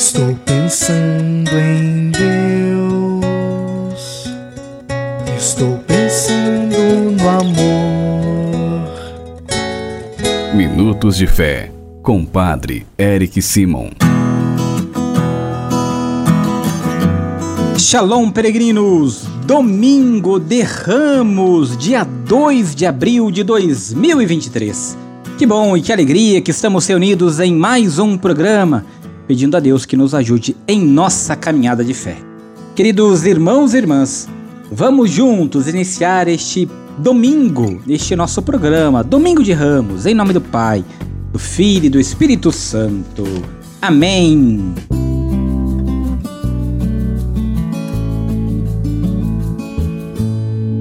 Estou pensando em Deus. Estou pensando no amor. Minutos de Fé, com Padre Eric Simon. Shalom, peregrinos! Domingo de Ramos, dia 2 de abril de 2023. Que bom e que alegria que estamos reunidos em mais um programa, pedindo a Deus que nos ajude em nossa caminhada de fé. Queridos irmãos e irmãs, vamos juntos iniciar este domingo, este nosso programa, Domingo de Ramos, em nome do Pai, do Filho e do Espírito Santo. Amém.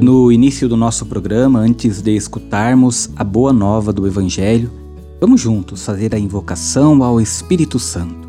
No início do nosso programa, antes de escutarmos a boa nova do Evangelho, vamos juntos fazer a invocação ao Espírito Santo.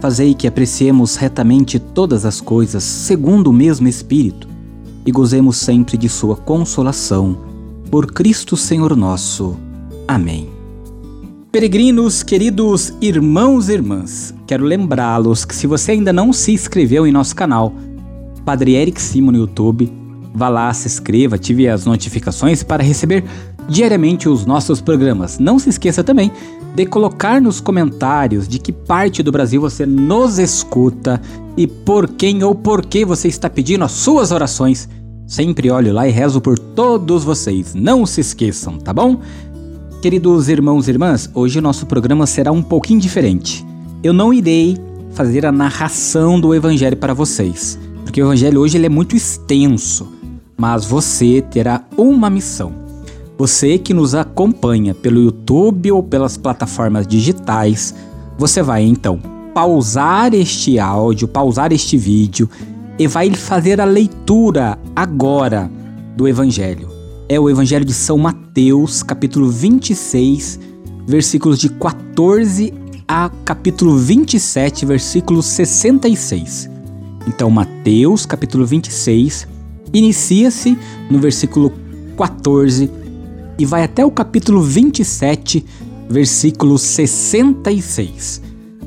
fazei que apreciemos retamente todas as coisas segundo o mesmo Espírito e gozemos sempre de Sua consolação. Por Cristo Senhor nosso. Amém. Peregrinos, queridos irmãos e irmãs, quero lembrá-los que se você ainda não se inscreveu em nosso canal, Padre Eric Simo no YouTube, vá lá, se inscreva, ative as notificações para receber diariamente os nossos programas. Não se esqueça também de colocar nos comentários de que parte do Brasil você nos escuta e por quem ou por que você está pedindo as suas orações. Sempre olho lá e rezo por todos vocês. Não se esqueçam, tá bom? Queridos irmãos e irmãs, hoje o nosso programa será um pouquinho diferente. Eu não irei fazer a narração do evangelho para vocês, porque o evangelho hoje ele é muito extenso, mas você terá uma missão você que nos acompanha pelo YouTube ou pelas plataformas digitais, você vai então pausar este áudio, pausar este vídeo e vai fazer a leitura agora do Evangelho. É o Evangelho de São Mateus, capítulo 26, versículos de 14 a capítulo 27, versículo 66. Então, Mateus, capítulo 26, inicia-se no versículo 14 e vai até o capítulo 27, versículo 66.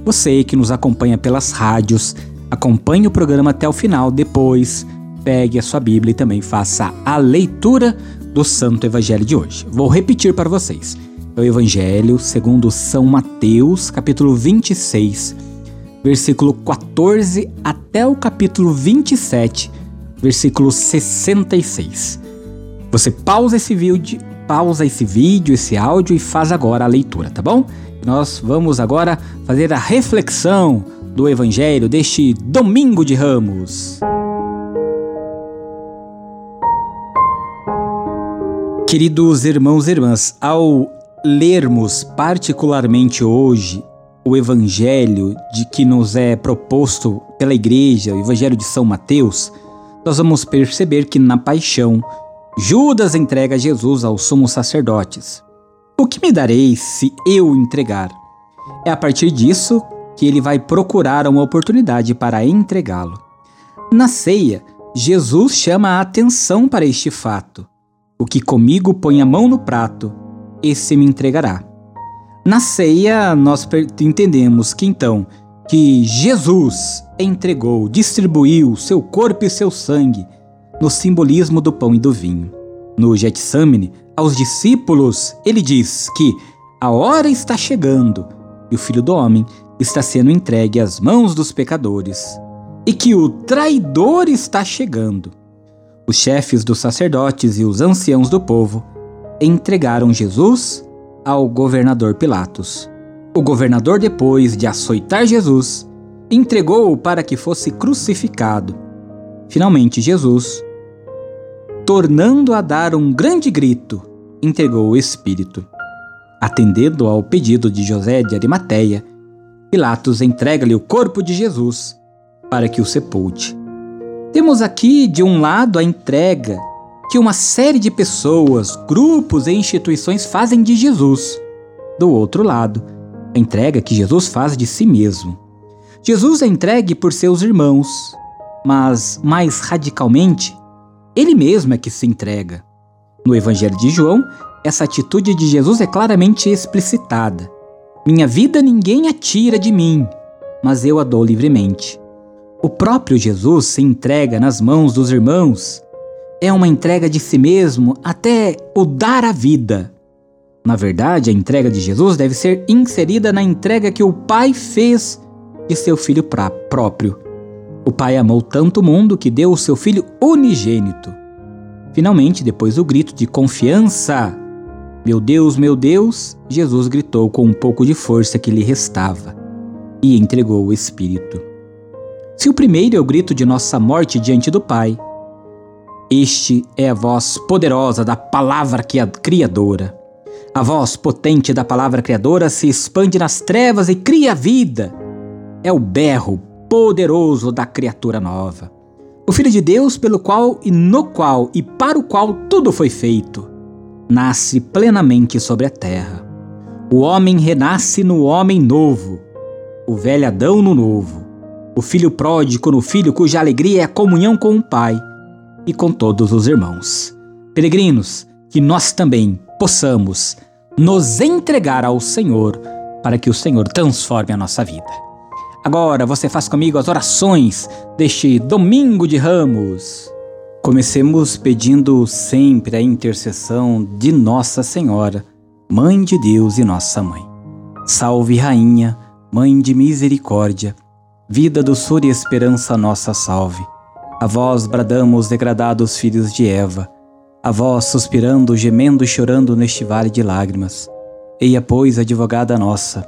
Você que nos acompanha pelas rádios, acompanhe o programa até o final, depois pegue a sua Bíblia e também faça a leitura do Santo Evangelho de hoje. Vou repetir para vocês. É o Evangelho segundo São Mateus, capítulo 26, versículo 14 até o capítulo 27, versículo 66. Você pausa esse vídeo, pausa esse vídeo, esse áudio e faz agora a leitura, tá bom? Nós vamos agora fazer a reflexão do Evangelho deste Domingo de Ramos. Queridos irmãos e irmãs, ao lermos particularmente hoje o Evangelho de que nos é proposto pela Igreja, o Evangelho de São Mateus, nós vamos perceber que na paixão Judas entrega Jesus aos sumos sacerdotes. O que me dareis se eu entregar? É a partir disso que ele vai procurar uma oportunidade para entregá-lo. Na ceia, Jesus chama a atenção para este fato. O que comigo põe a mão no prato, esse me entregará. Na ceia, nós entendemos que então que Jesus entregou, distribuiu seu corpo e seu sangue no simbolismo do pão e do vinho. No Getsemane, aos discípulos, ele diz que a hora está chegando e o Filho do Homem está sendo entregue às mãos dos pecadores e que o traidor está chegando. Os chefes dos sacerdotes e os anciãos do povo entregaram Jesus ao governador Pilatos. O governador, depois de açoitar Jesus, entregou-o para que fosse crucificado. Finalmente, Jesus tornando a dar um grande grito, entregou o espírito. Atendendo ao pedido de José de Arimateia, Pilatos entrega-lhe o corpo de Jesus para que o sepulte. Temos aqui, de um lado, a entrega que uma série de pessoas, grupos e instituições fazem de Jesus. Do outro lado, a entrega que Jesus faz de si mesmo. Jesus é entregue por seus irmãos, mas mais radicalmente, ele mesmo é que se entrega. No Evangelho de João, essa atitude de Jesus é claramente explicitada. Minha vida ninguém a tira de mim, mas eu a dou livremente. O próprio Jesus se entrega nas mãos dos irmãos. É uma entrega de si mesmo até o dar a vida. Na verdade, a entrega de Jesus deve ser inserida na entrega que o Pai fez de seu filho próprio. O Pai amou tanto o mundo que deu o seu filho unigênito. Finalmente, depois do grito de confiança, meu Deus, meu Deus, Jesus gritou com um pouco de força que lhe restava e entregou o Espírito. Se o primeiro é o grito de nossa morte diante do Pai, este é a voz poderosa da palavra criadora. A voz potente da palavra criadora se expande nas trevas e cria vida. É o berro poderoso da criatura nova. O Filho de Deus, pelo qual e no qual e para o qual tudo foi feito, nasce plenamente sobre a terra. O homem renasce no homem novo, o velho Adão no novo o filho pródigo no filho cuja alegria é a comunhão com o Pai e com todos os irmãos. Peregrinos, que nós também possamos nos entregar ao Senhor para que o Senhor transforme a nossa vida. Agora você faz comigo as orações deste domingo de ramos. Comecemos pedindo sempre a intercessão de Nossa Senhora, Mãe de Deus e Nossa Mãe. Salve, Rainha, Mãe de Misericórdia vida, doçura e esperança nossa salve. A vós bradamos, degradados filhos de Eva, a vós suspirando, gemendo e chorando neste vale de lágrimas. Eia, pois, advogada nossa,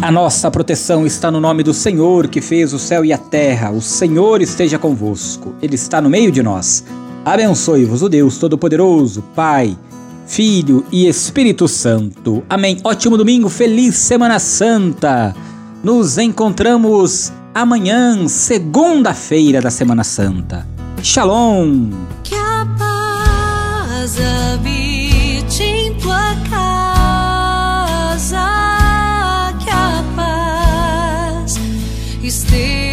A nossa proteção está no nome do Senhor que fez o céu e a terra. O Senhor esteja convosco, Ele está no meio de nós. Abençoe-vos o Deus Todo-Poderoso, Pai, Filho e Espírito Santo. Amém. Ótimo domingo, feliz Semana Santa. Nos encontramos amanhã, segunda-feira da Semana Santa. Shalom. Que a paz esteja.